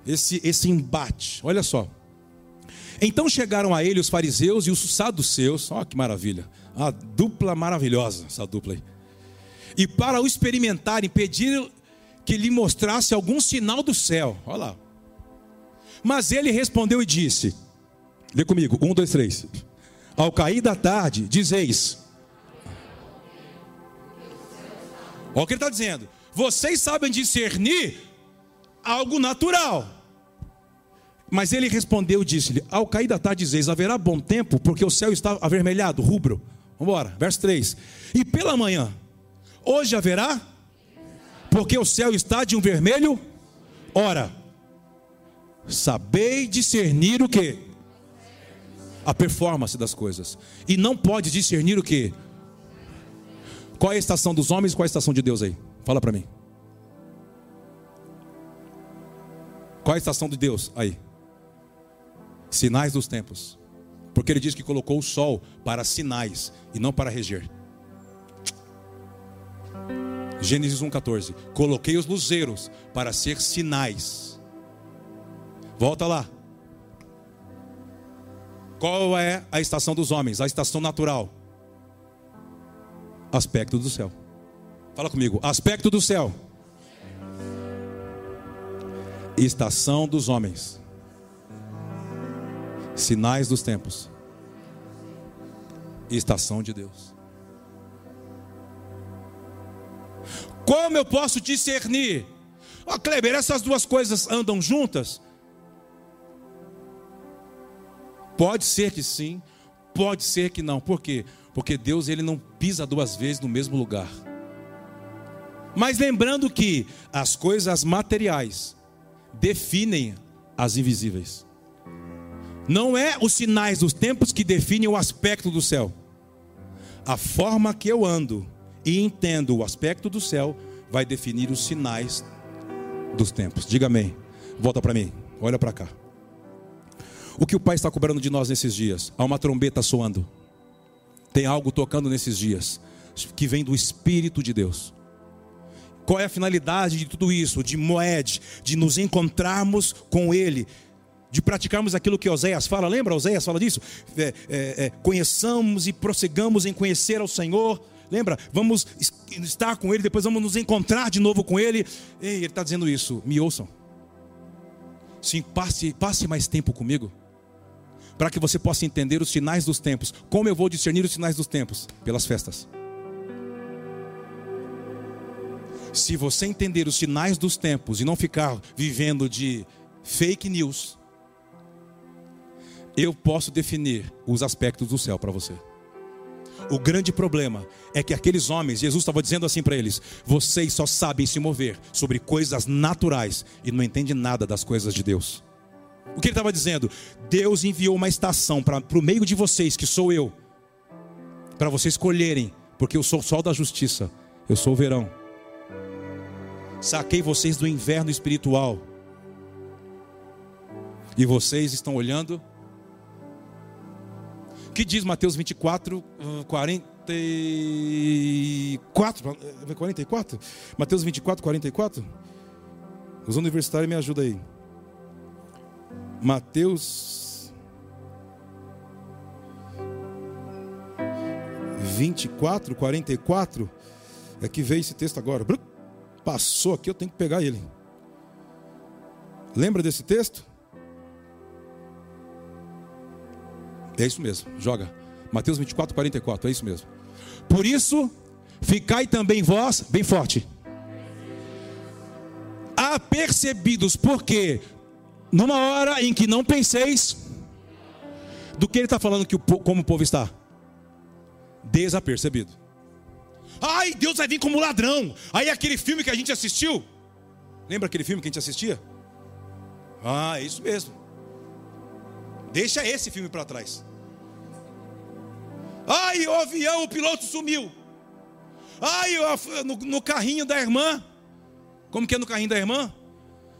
esse, esse embate. Olha só. Então chegaram a ele os fariseus e os saduceus. Olha que maravilha. A dupla maravilhosa, essa dupla aí. E para o experimentarem, pediram que lhe mostrasse algum sinal do céu. Olha lá. Mas ele respondeu e disse: Lê comigo, um, dois, três. Ao cair da tarde, dizeis. Olha o que ele está dizendo. Vocês sabem discernir algo natural. Mas ele respondeu e disse-lhe: Ao cair da tarde, dizeis: Haverá bom tempo, porque o céu está avermelhado, rubro. Vamos embora, verso 3. E pela manhã, hoje haverá, porque o céu está de um vermelho. Ora, sabei discernir o que? A performance das coisas. E não pode discernir o que? Qual é a estação dos homens e qual é a estação de Deus aí? Fala para mim. Qual é a estação de Deus aí? Sinais dos tempos. Porque ele diz que colocou o sol para sinais e não para reger. Gênesis 1,14. Coloquei os luzeiros para ser sinais. Volta lá. Qual é a estação dos homens? A estação natural. Aspecto do céu. Fala comigo. Aspecto do céu. Estação dos homens. Sinais dos tempos. Estação de Deus. Como eu posso discernir? Ó, oh, Kleber, essas duas coisas andam juntas? Pode ser que sim, pode ser que não. Por quê? Porque Deus ele não pisa duas vezes no mesmo lugar. Mas lembrando que as coisas materiais definem as invisíveis. Não é os sinais dos tempos que definem o aspecto do céu. A forma que eu ando e entendo o aspecto do céu vai definir os sinais dos tempos. Diga amém. Volta para mim. Olha para cá. O que o Pai está cobrando de nós nesses dias? Há uma trombeta soando. Tem algo tocando nesses dias que vem do Espírito de Deus. Qual é a finalidade de tudo isso? De Moed, de nos encontrarmos com Ele, de praticarmos aquilo que Oséias fala. Lembra? Oséias fala disso? É, é, é, conheçamos e prossigamos em conhecer ao Senhor. Lembra? Vamos estar com Ele, depois vamos nos encontrar de novo com Ele. Ei, Ele está dizendo isso. Me ouçam. Sim, passe, passe mais tempo comigo para que você possa entender os sinais dos tempos. Como eu vou discernir os sinais dos tempos? Pelas festas. Se você entender os sinais dos tempos e não ficar vivendo de fake news, eu posso definir os aspectos do céu para você. O grande problema é que aqueles homens, Jesus estava dizendo assim para eles: vocês só sabem se mover sobre coisas naturais e não entendem nada das coisas de Deus. O que ele estava dizendo? Deus enviou uma estação para o meio de vocês, que sou eu, para vocês escolherem, porque eu sou o sol da justiça, eu sou o verão. Saquei vocês do inverno espiritual. E vocês estão olhando. Que diz Mateus 24, 44? 44? Mateus 24, 44? Os universitários me ajudam aí. Mateus 24, 44. É que veio esse texto agora. Passou aqui, eu tenho que pegar ele. Lembra desse texto? É isso mesmo, joga. Mateus 24, 44, é isso mesmo. Por isso, ficai também vós, bem forte, apercebidos, porque numa hora em que não penseis, do que ele está falando que o, como o povo está? Desapercebido. Ai, Deus vai vir como ladrão. Aí aquele filme que a gente assistiu, lembra aquele filme que a gente assistia? Ah, é isso mesmo. Deixa esse filme para trás. Ai, o avião, o piloto sumiu. Ai, no, no carrinho da irmã. Como que é no carrinho da irmã?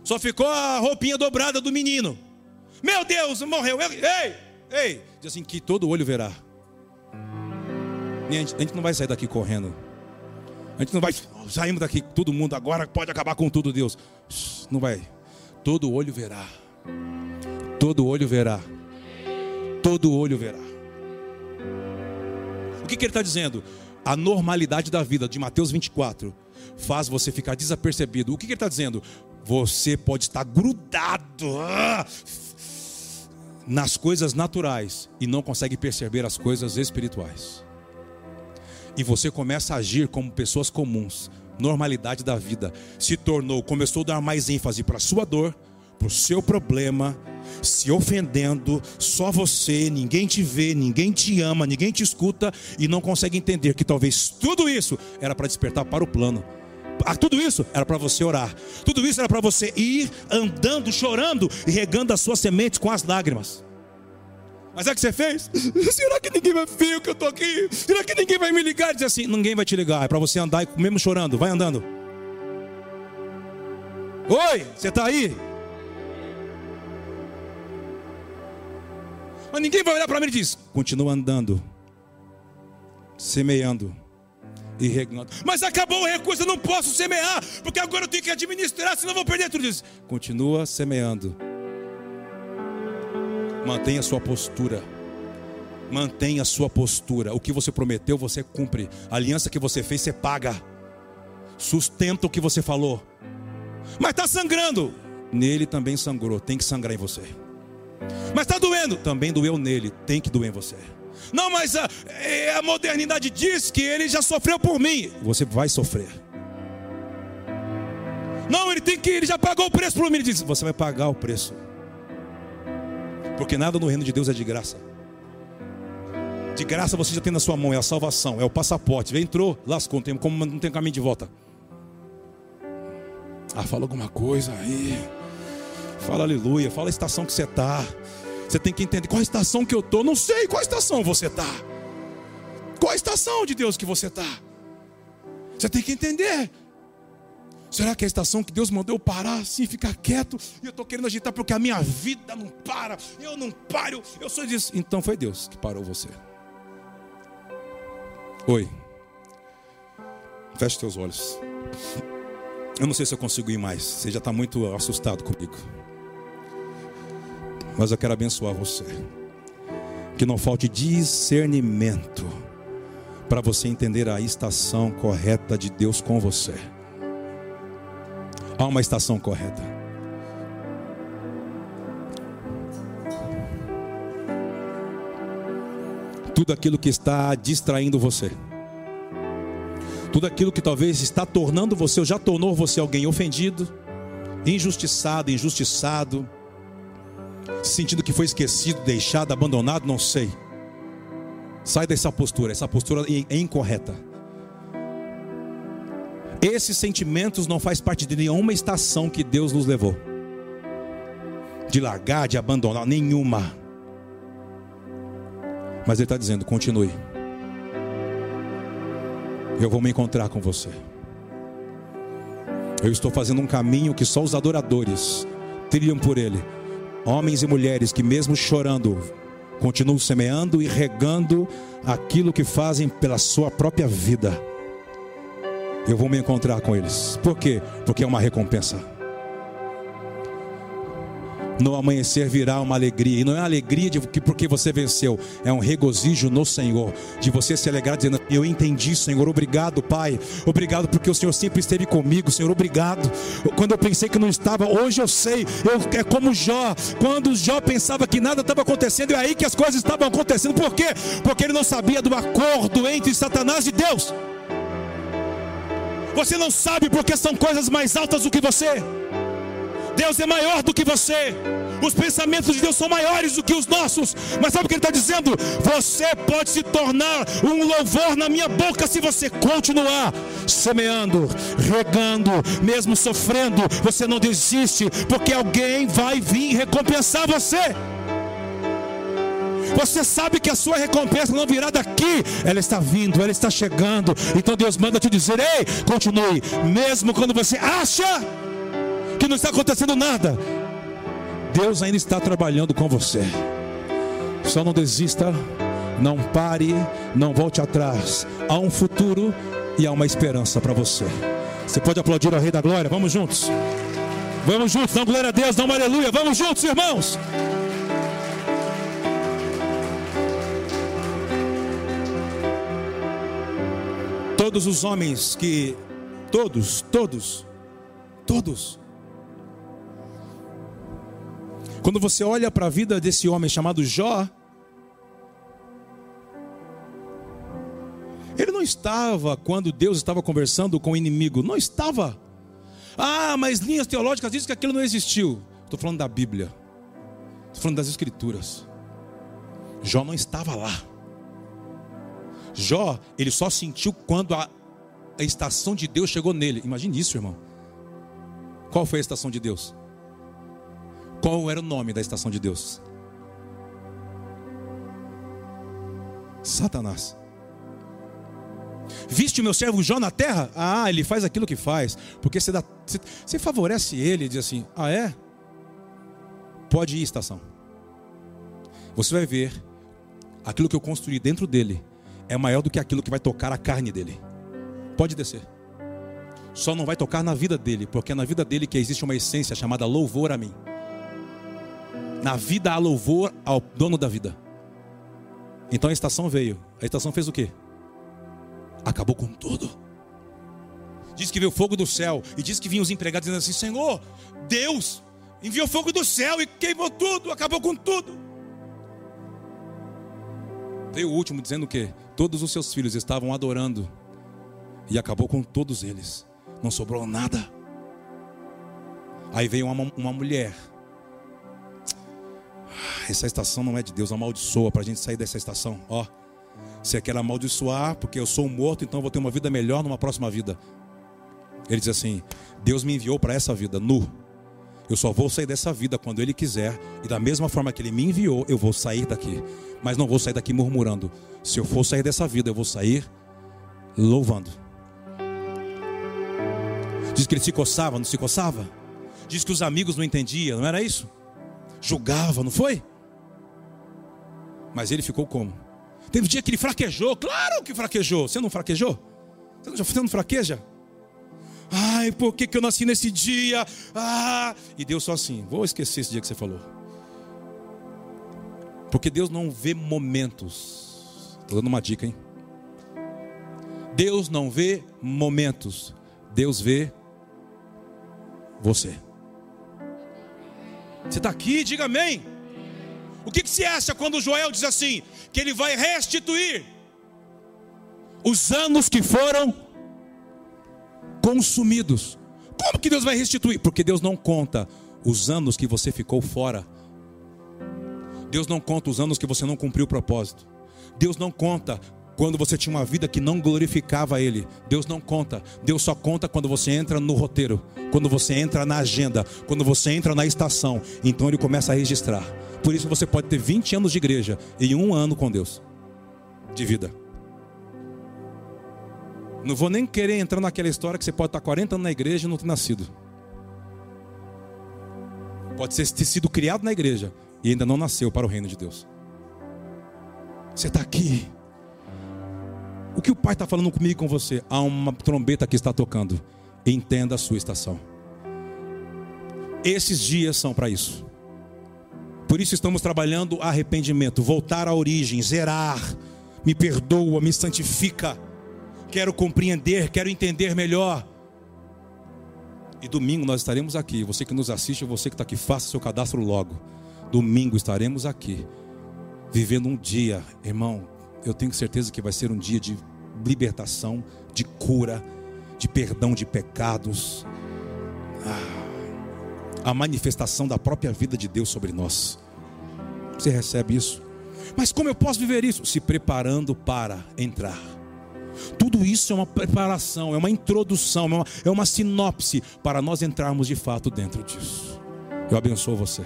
Só ficou a roupinha dobrada do menino. Meu Deus, morreu. Ei, ei. Diz assim: que todo olho verá. A gente, a gente não vai sair daqui correndo. A gente não vai. Saímos daqui, todo mundo agora pode acabar com tudo, Deus. Não vai. Todo olho verá. Todo olho verá. Todo olho verá. O que, que ele está dizendo? A normalidade da vida de Mateus 24 faz você ficar desapercebido. O que, que ele está dizendo? Você pode estar grudado ah, nas coisas naturais e não consegue perceber as coisas espirituais. E você começa a agir como pessoas comuns. Normalidade da vida se tornou, começou a dar mais ênfase para a sua dor, para o seu problema, se ofendendo, só você, ninguém te vê, ninguém te ama, ninguém te escuta e não consegue entender que talvez tudo isso era para despertar para o plano ah, tudo isso era para você orar. Tudo isso era para você ir andando, chorando e regando as suas sementes com as lágrimas. Mas é o que você fez? Será que ninguém vai ver que eu estou aqui? Será que ninguém vai me ligar? Diz assim: ninguém vai te ligar, é para você andar mesmo chorando. Vai andando. Oi, você está aí? Mas ninguém vai olhar para mim e diz: continua andando, semeando e regando. Mas acabou o recurso, eu não posso semear, porque agora eu tenho que administrar, senão eu vou perder tudo isso. Continua semeando. Mantenha a sua postura. Mantenha a sua postura. O que você prometeu, você cumpre. A aliança que você fez, você paga. Sustenta o que você falou. Mas está sangrando. Nele também sangrou. Tem que sangrar em você. Mas está doendo. Também doeu nele. Tem que doer em você. Não, mas a, é, a modernidade diz que ele já sofreu por mim. Você vai sofrer. Não, ele tem que, ele já pagou o preço por mim. Ele diz: Você vai pagar o preço. Porque nada no reino de Deus é de graça. De graça você já tem na sua mão, é a salvação, é o passaporte. Entrou, lascou, não tem, como não tem caminho de volta. Ah, fala alguma coisa aí. Fala aleluia, fala a estação que você está. Você tem que entender qual estação que eu estou. Não sei qual estação você está. Qual a estação de Deus que você está. Você tem que entender. Será que é a estação que Deus mandou eu parar assim, ficar quieto? E eu estou querendo agitar porque a minha vida não para. Eu não paro. Eu sou disso. Então foi Deus que parou você. Oi. Feche teus olhos. Eu não sei se eu consigo ir mais. Você já está muito assustado comigo. Mas eu quero abençoar você. Que não falte discernimento para você entender a estação correta de Deus com você. Há uma estação correta. Tudo aquilo que está distraindo você. Tudo aquilo que talvez está tornando você, ou já tornou você alguém ofendido, injustiçado, injustiçado, sentindo que foi esquecido, deixado, abandonado, não sei. Sai dessa postura, essa postura é incorreta. Esses sentimentos não faz parte de nenhuma estação que Deus nos levou. De largar, de abandonar, nenhuma. Mas Ele está dizendo: continue. Eu vou me encontrar com você. Eu estou fazendo um caminho que só os adoradores trilham por Ele. Homens e mulheres que, mesmo chorando, continuam semeando e regando aquilo que fazem pela sua própria vida eu vou me encontrar com eles. Por quê? Porque é uma recompensa. No amanhecer virá uma alegria, e não é alegria de que porque você venceu, é um regozijo no Senhor, de você se alegrar dizendo: Eu entendi, Senhor, obrigado, Pai, obrigado porque o Senhor sempre esteve comigo, Senhor, obrigado. Quando eu pensei que não estava, hoje eu sei, eu, é como Jó, quando Jó pensava que nada estava acontecendo, é aí que as coisas estavam acontecendo, por quê? Porque ele não sabia do acordo entre Satanás e Deus. Você não sabe porque são coisas mais altas do que você. Deus é maior do que você. Os pensamentos de Deus são maiores do que os nossos. Mas sabe o que Ele está dizendo? Você pode se tornar um louvor na minha boca se você continuar semeando, regando, mesmo sofrendo. Você não desiste, porque alguém vai vir recompensar você. Você sabe que a sua recompensa não virá daqui, ela está vindo, ela está chegando. Então Deus manda te dizer: ei, continue, mesmo quando você acha que não está acontecendo nada, Deus ainda está trabalhando com você. Só não desista, não pare, não volte atrás. Há um futuro e há uma esperança para você. Você pode aplaudir ao Rei da Glória? Vamos juntos. Vamos juntos, dá glória a Deus, dá uma aleluia. Vamos juntos, irmãos. Todos os homens que, todos, todos, todos. Quando você olha para a vida desse homem chamado Jó, ele não estava quando Deus estava conversando com o inimigo, não estava. Ah, mas linhas teológicas dizem que aquilo não existiu. Estou falando da Bíblia, estou falando das Escrituras. Jó não estava lá. Jó, ele só sentiu quando a, a estação de Deus chegou nele. Imagine isso, irmão. Qual foi a estação de Deus? Qual era o nome da estação de Deus? Satanás. Viste o meu servo Jó na terra? Ah, ele faz aquilo que faz. Porque você, dá, você, você favorece ele e diz assim: Ah, é? Pode ir, estação. Você vai ver aquilo que eu construí dentro dele é maior do que aquilo que vai tocar a carne dele. Pode descer. Só não vai tocar na vida dele, porque é na vida dele que existe uma essência chamada louvor a mim. Na vida há louvor ao dono da vida. Então a estação veio. A estação fez o quê? Acabou com tudo. Diz que veio fogo do céu. E diz que vinham os empregados dizendo assim: Senhor, Deus enviou fogo do céu e queimou tudo, acabou com tudo. Veio o último dizendo que todos os seus filhos estavam adorando e acabou com todos eles. Não sobrou nada. Aí veio uma, uma mulher. Essa estação não é de Deus, amaldiçoa para a gente sair dessa estação. Ó, você quer amaldiçoar porque eu sou morto, então vou ter uma vida melhor numa próxima vida. Ele diz assim: Deus me enviou para essa vida nu. Eu só vou sair dessa vida quando Ele quiser, e da mesma forma que Ele me enviou, eu vou sair daqui. Mas não vou sair daqui murmurando. Se eu for sair dessa vida, eu vou sair louvando. Diz que ele se coçava, não se coçava? Diz que os amigos não entendiam, não era isso? Julgava, não foi? Mas ele ficou como? Teve um dia que ele fraquejou, claro que fraquejou. Você não fraquejou? Você não fraqueja? Ai, por que, que eu nasci nesse dia? Ah, e Deus só assim, vou esquecer esse dia que você falou. Porque Deus não vê momentos. Estou dando uma dica, hein? Deus não vê momentos. Deus vê você. Você está aqui, diga amém. O que, que você acha quando Joel diz assim? Que ele vai restituir os anos que foram consumidos. Como que Deus vai restituir? Porque Deus não conta os anos que você ficou fora. Deus não conta os anos que você não cumpriu o propósito. Deus não conta quando você tinha uma vida que não glorificava Ele. Deus não conta. Deus só conta quando você entra no roteiro, quando você entra na agenda, quando você entra na estação. Então Ele começa a registrar. Por isso você pode ter 20 anos de igreja e um ano com Deus de vida. Não vou nem querer entrar naquela história que você pode estar 40 anos na igreja e não ter nascido. Pode ser ter sido criado na igreja e ainda não nasceu para o reino de Deus. Você está aqui. O que o Pai está falando comigo e com você? Há uma trombeta que está tocando. Entenda a sua estação. Esses dias são para isso. Por isso estamos trabalhando arrependimento, voltar à origem, zerar. Me perdoa, me santifica quero compreender, quero entender melhor. E domingo nós estaremos aqui. Você que nos assiste, você que está aqui, faça seu cadastro logo. Domingo estaremos aqui, vivendo um dia, irmão. Eu tenho certeza que vai ser um dia de libertação, de cura, de perdão de pecados. Ah, a manifestação da própria vida de Deus sobre nós. Você recebe isso? Mas como eu posso viver isso? Se preparando para entrar. Tudo isso é uma preparação, é uma introdução, é uma, é uma sinopse para nós entrarmos de fato dentro disso. Eu abençoo você.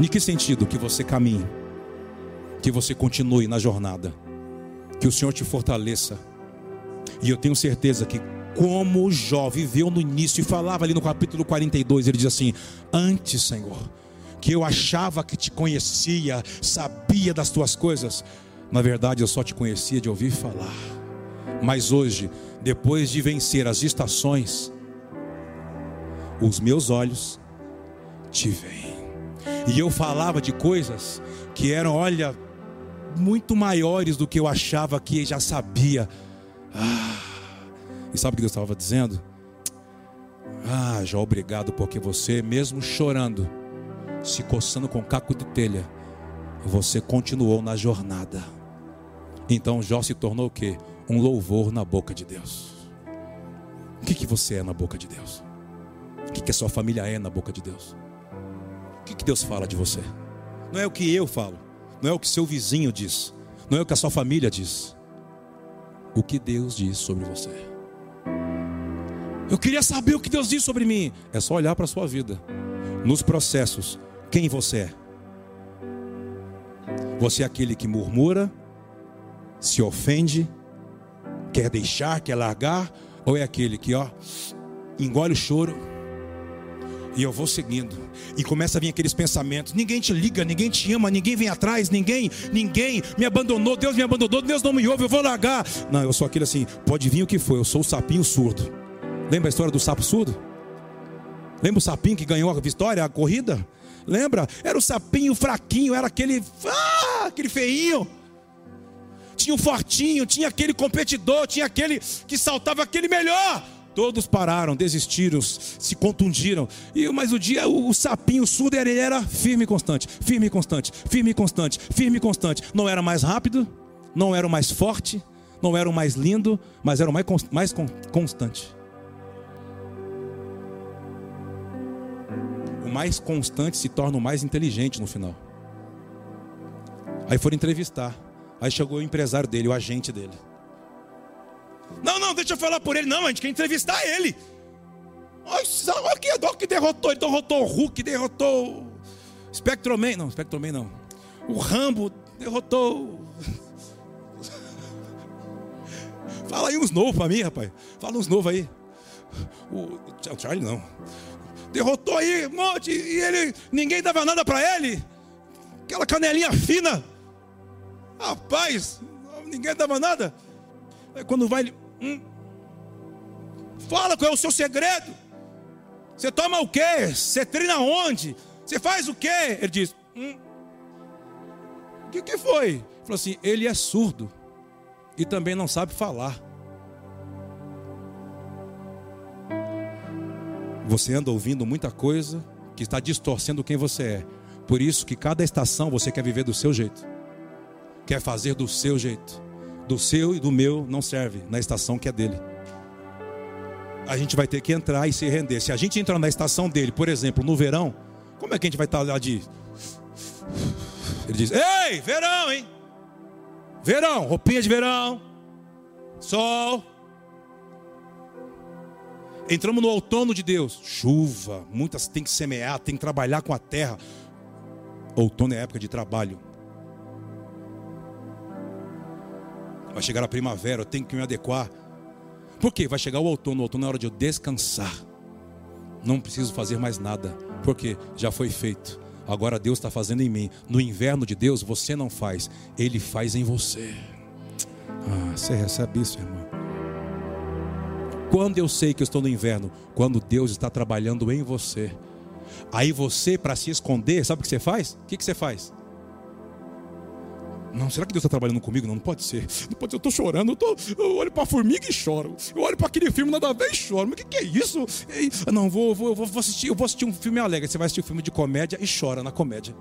Em que sentido? Que você caminhe, que você continue na jornada, que o Senhor te fortaleça. E eu tenho certeza que, como Jó viveu no início e falava ali no capítulo 42, ele diz assim: Antes, Senhor, que eu achava que te conhecia, sabia das tuas coisas, na verdade eu só te conhecia de ouvir falar. Mas hoje, depois de vencer as estações, os meus olhos te veem. E eu falava de coisas que eram, olha, muito maiores do que eu achava que já sabia. Ah, e sabe o que Deus estava dizendo? Ah, já obrigado, porque você, mesmo chorando, se coçando com caco de telha, você continuou na jornada. Então Jó se tornou o quê? um louvor na boca de Deus. O que, que você é na boca de Deus? O que, que a sua família é na boca de Deus? O que, que Deus fala de você? Não é o que eu falo, não é o que seu vizinho diz, não é o que a sua família diz. O que Deus diz sobre você. Eu queria saber o que Deus diz sobre mim. É só olhar para a sua vida. Nos processos, quem você é? Você é aquele que murmura se ofende, quer deixar, quer largar, ou é aquele que, ó, engole o choro e eu vou seguindo. E começa a vir aqueles pensamentos: ninguém te liga, ninguém te ama, ninguém vem atrás, ninguém, ninguém me abandonou, Deus me abandonou, Deus não me ouve, eu vou largar. Não, eu sou aquele assim, pode vir o que for, eu sou o sapinho surdo. Lembra a história do sapo surdo? Lembra o sapinho que ganhou a vitória, a corrida? Lembra? Era o sapinho fraquinho, era aquele, ah, aquele feinho tinha um fortinho, tinha aquele competidor, tinha aquele que saltava aquele melhor. Todos pararam, desistiram, se contundiram. E mas o dia o, o sapinho surdo ele era firme e constante, firme e constante, firme e constante, firme e constante. Não era mais rápido, não era o mais forte, não era o mais lindo, mas era o mais, mais constante. O mais constante se torna o mais inteligente no final. Aí foram entrevistar. Aí chegou o empresário dele, o agente dele. Não, não, deixa eu falar por ele. Não, a gente quer entrevistar ele. Olha que, olha que derrotou. Ele derrotou o Hulk, derrotou o Spectroman. Não, Spectroman não. O Rambo derrotou. Fala aí uns novos para mim, rapaz. Fala uns novos aí. O, o Charlie não. Derrotou aí um monte e ele ninguém dava nada para ele. Aquela canelinha fina. Rapaz, ninguém dava nada. Aí quando vai, hum, fala qual é o seu segredo. Você toma o quê? Você treina onde? Você faz o quê? Ele diz: hum, O que, que foi? Ele falou assim: Ele é surdo e também não sabe falar. Você anda ouvindo muita coisa que está distorcendo quem você é. Por isso que cada estação você quer viver do seu jeito quer fazer do seu jeito. Do seu e do meu não serve na estação que é dele. A gente vai ter que entrar e se render. Se a gente entrar na estação dele, por exemplo, no verão, como é que a gente vai estar lá de. Ele diz: Ei, verão, hein? Verão, roupinha de verão, sol. Entramos no outono de Deus, chuva, muitas tem que semear, tem que trabalhar com a terra. Outono é época de trabalho. Vai chegar a primavera, eu tenho que me adequar. Por quê? Vai chegar o outono, o outono é hora de eu descansar. Não preciso fazer mais nada, porque já foi feito. Agora Deus está fazendo em mim. No inverno de Deus, você não faz, Ele faz em você. Ah, você recebe isso, irmão. Quando eu sei que eu estou no inverno? Quando Deus está trabalhando em você. Aí você, para se esconder, sabe o que você faz? O que, que você faz? Não, será que Deus está trabalhando comigo? Não, não pode ser. Não pode ser. Eu estou chorando. Eu, tô, eu olho para a formiga e choro. Eu olho para aquele filme nada a ver e choro. Mas o que, que, é isso? não, vou, vou, vou, assistir, eu vou assistir um filme alegre. Você vai assistir um filme de comédia e chora na comédia.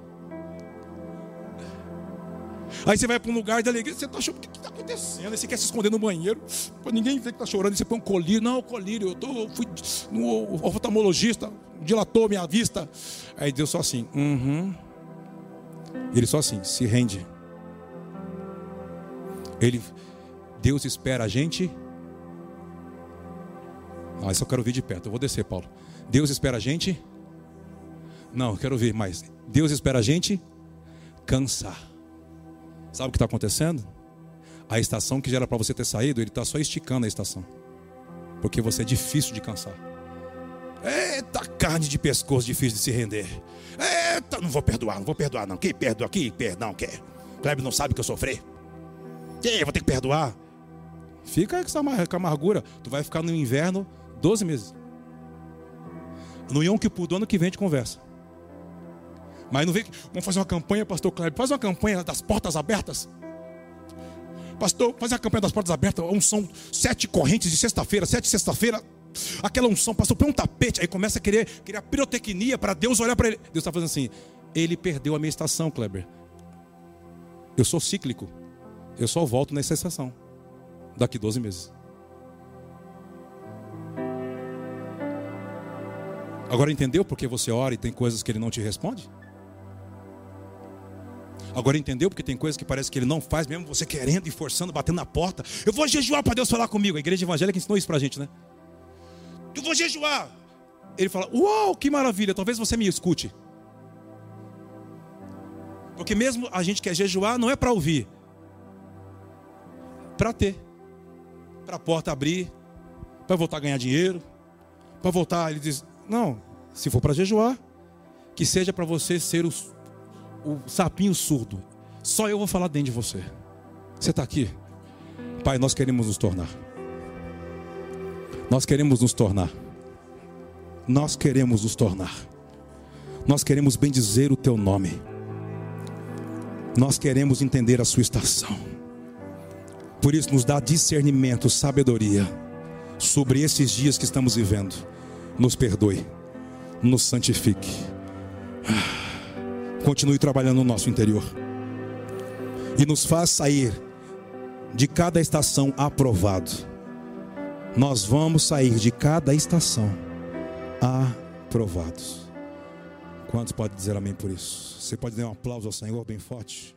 Aí você vai para um lugar de alegria, você está achando o que está acontecendo? Aí você quer se esconder no banheiro, para ninguém ver que está chorando, você põe um colírio. Não, colírio, eu, tô, eu fui no oftalmologista, dilatou minha vista. Aí Deus só assim, uhum. Ele só assim, se rende. Ele, Deus espera a gente. Ah, isso eu quero ouvir de perto. Eu vou descer, Paulo. Deus espera a gente. Não, eu quero ouvir mais. Deus espera a gente cansar. Sabe o que está acontecendo? A estação que já era para você ter saído, ele está só esticando a estação. Porque você é difícil de cansar. Eita, carne de pescoço difícil de se render. Eita, não vou perdoar, não vou perdoar, não. Quem perdoa aqui, perdão quer. Kleber não sabe que eu sofri. Vou ter que perdoar. Fica com a amargura. Tu vai ficar no inverno 12 meses. No Yom Kippur do ano que vem a gente conversa. Mas não vem que. Vamos fazer uma campanha, pastor Cléber. Faz uma campanha das portas abertas. Pastor, faz a campanha das portas abertas. Unção, sete correntes de sexta-feira, sete sexta-feira. Aquela unção, pastor, põe um tapete. Aí começa a querer criar pirotecnia para Deus olhar para ele. Deus está fazendo assim. Ele perdeu a minha estação, Kleber. Eu sou cíclico. Eu só volto nessa estação. Daqui 12 meses. Agora entendeu porque você ora e tem coisas que ele não te responde? Agora entendeu porque tem coisas que parece que ele não faz, mesmo você querendo e forçando, batendo na porta. Eu vou jejuar para Deus falar comigo. A igreja evangélica ensinou isso para a gente, né? Eu vou jejuar. Ele fala: Uau, que maravilha, talvez você me escute. Porque mesmo a gente quer jejuar, não é para ouvir, para ter, para a porta abrir, para voltar a ganhar dinheiro, para voltar. Ele diz: não, se for para jejuar, que seja para você ser o, o sapinho surdo. Só eu vou falar dentro de você. Você está aqui? Pai, nós queremos nos tornar. Nós queremos nos tornar. Nós queremos nos tornar. Nós queremos bendizer o teu nome. Nós queremos entender a sua estação. Por isso, nos dá discernimento, sabedoria sobre esses dias que estamos vivendo. Nos perdoe, nos santifique. Ah, continue trabalhando no nosso interior e nos faz sair de cada estação aprovado. Nós vamos sair de cada estação aprovados. Quantos podem dizer amém por isso? Você pode dar um aplauso ao Senhor bem forte?